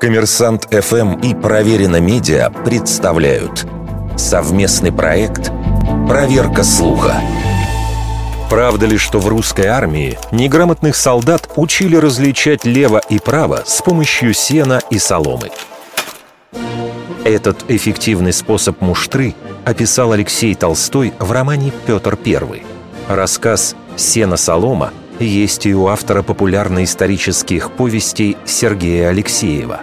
Коммерсант ФМ и Проверено Медиа представляют совместный проект «Проверка слуха». Правда ли, что в русской армии неграмотных солдат учили различать лево и право с помощью сена и соломы? Этот эффективный способ муштры описал Алексей Толстой в романе «Петр I». Рассказ «Сено-солома» есть и у автора популярно-исторических повестей Сергея Алексеева.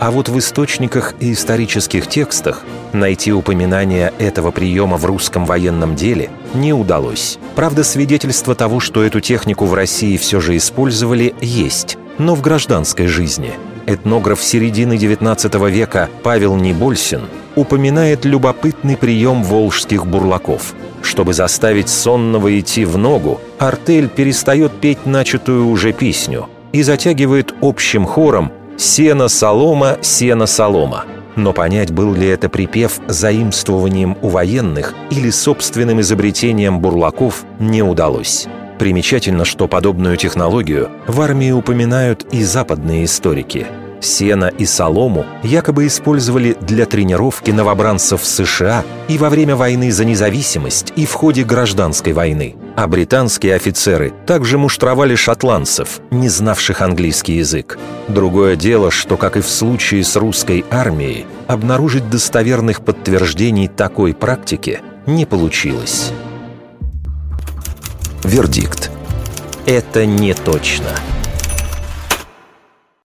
А вот в источниках и исторических текстах найти упоминание этого приема в русском военном деле не удалось. Правда, свидетельство того, что эту технику в России все же использовали, есть, но в гражданской жизни. Этнограф середины XIX века Павел Небольсин упоминает любопытный прием волжских бурлаков – чтобы заставить сонного идти в ногу, артель перестает петь начатую уже песню и затягивает общим хором «Сено-солома, сено-солома». Но понять, был ли это припев заимствованием у военных или собственным изобретением бурлаков, не удалось. Примечательно, что подобную технологию в армии упоминают и западные историки – Сено и солому якобы использовали для тренировки новобранцев в США и во время войны за независимость и в ходе гражданской войны. А британские офицеры также муштровали шотландцев, не знавших английский язык. Другое дело, что, как и в случае с русской армией, обнаружить достоверных подтверждений такой практики не получилось. Вердикт. Это не точно.